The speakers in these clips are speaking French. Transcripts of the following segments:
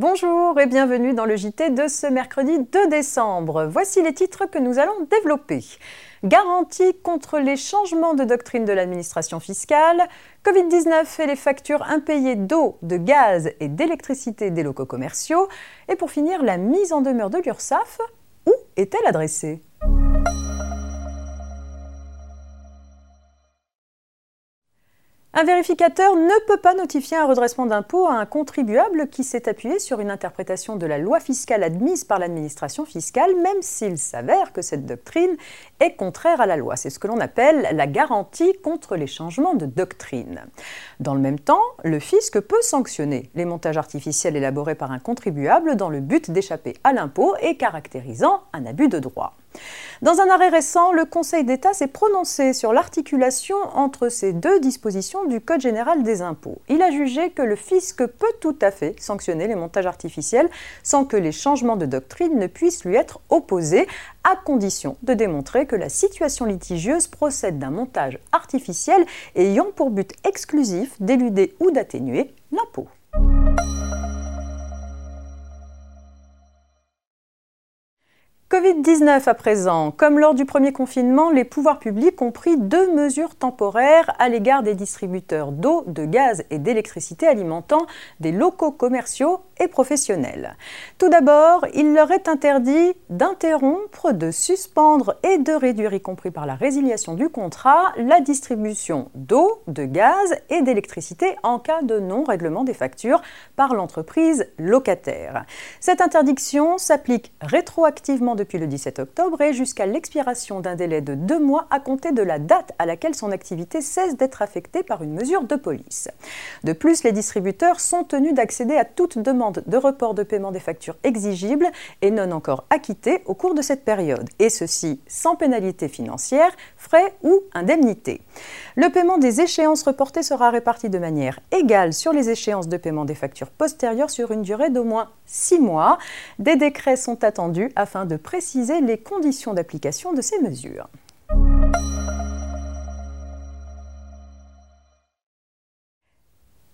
Bonjour et bienvenue dans le JT de ce mercredi 2 décembre. Voici les titres que nous allons développer. Garantie contre les changements de doctrine de l'administration fiscale, Covid-19 et les factures impayées d'eau, de gaz et d'électricité des locaux commerciaux, et pour finir la mise en demeure de l'URSSAF, où est-elle adressée? Un vérificateur ne peut pas notifier un redressement d'impôt à un contribuable qui s'est appuyé sur une interprétation de la loi fiscale admise par l'administration fiscale, même s'il s'avère que cette doctrine est contraire à la loi. C'est ce que l'on appelle la garantie contre les changements de doctrine. Dans le même temps, le fisc peut sanctionner les montages artificiels élaborés par un contribuable dans le but d'échapper à l'impôt et caractérisant un abus de droit. Dans un arrêt récent, le Conseil d'État s'est prononcé sur l'articulation entre ces deux dispositions du Code général des impôts. Il a jugé que le fisc peut tout à fait sanctionner les montages artificiels sans que les changements de doctrine ne puissent lui être opposés, à condition de démontrer que la situation litigieuse procède d'un montage artificiel ayant pour but exclusif d'éluder ou d'atténuer l'impôt. Covid-19 à présent. Comme lors du premier confinement, les pouvoirs publics ont pris deux mesures temporaires à l'égard des distributeurs d'eau, de gaz et d'électricité alimentant des locaux commerciaux professionnels. Tout d'abord, il leur est interdit d'interrompre, de suspendre et de réduire, y compris par la résiliation du contrat, la distribution d'eau, de gaz et d'électricité en cas de non-règlement des factures par l'entreprise locataire. Cette interdiction s'applique rétroactivement depuis le 17 octobre et jusqu'à l'expiration d'un délai de deux mois à compter de la date à laquelle son activité cesse d'être affectée par une mesure de police. De plus, les distributeurs sont tenus d'accéder à toute demande de report de paiement des factures exigibles et non encore acquittées au cours de cette période, et ceci sans pénalité financière, frais ou indemnité. Le paiement des échéances reportées sera réparti de manière égale sur les échéances de paiement des factures postérieures sur une durée d'au moins six mois. Des décrets sont attendus afin de préciser les conditions d'application de ces mesures.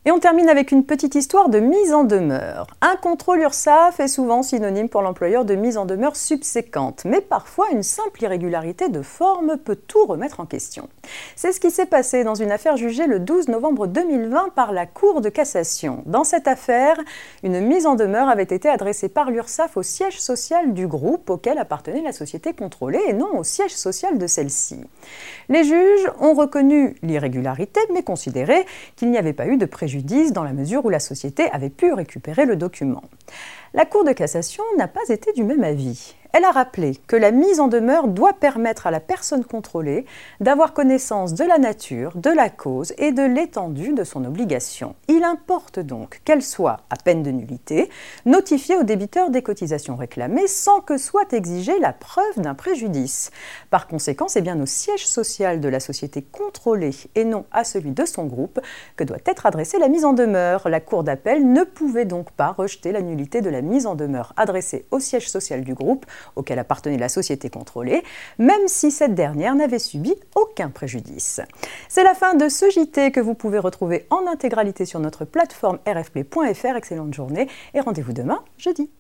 Et on termine avec une petite histoire de mise en demeure. Un contrôle URSAF est souvent synonyme pour l'employeur de mise en demeure subséquente, mais parfois une simple irrégularité de forme peut tout remettre en question. C'est ce qui s'est passé dans une affaire jugée le 12 novembre 2020 par la Cour de cassation. Dans cette affaire, une mise en demeure avait été adressée par l'URSAF au siège social du groupe auquel appartenait la société contrôlée et non au siège social de celle-ci. Les juges ont reconnu l'irrégularité mais considéré qu'il n'y avait pas eu de préjudice dans la mesure où la société avait pu récupérer le document. La Cour de cassation n'a pas été du même avis. Elle a rappelé que la mise en demeure doit permettre à la personne contrôlée d'avoir connaissance de la nature, de la cause et de l'étendue de son obligation. Il importe donc qu'elle soit, à peine de nullité, notifiée au débiteur des cotisations réclamées sans que soit exigée la preuve d'un préjudice. Par conséquent, c'est bien au siège social de la société contrôlée et non à celui de son groupe que doit être adressée la mise en demeure. La Cour d'appel ne pouvait donc pas rejeter la nullité de la mise en demeure adressée au siège social du groupe auquel appartenait la société contrôlée, même si cette dernière n'avait subi aucun préjudice. C'est la fin de ce JT que vous pouvez retrouver en intégralité sur notre plateforme rfp.fr. Excellente journée et rendez-vous demain, jeudi.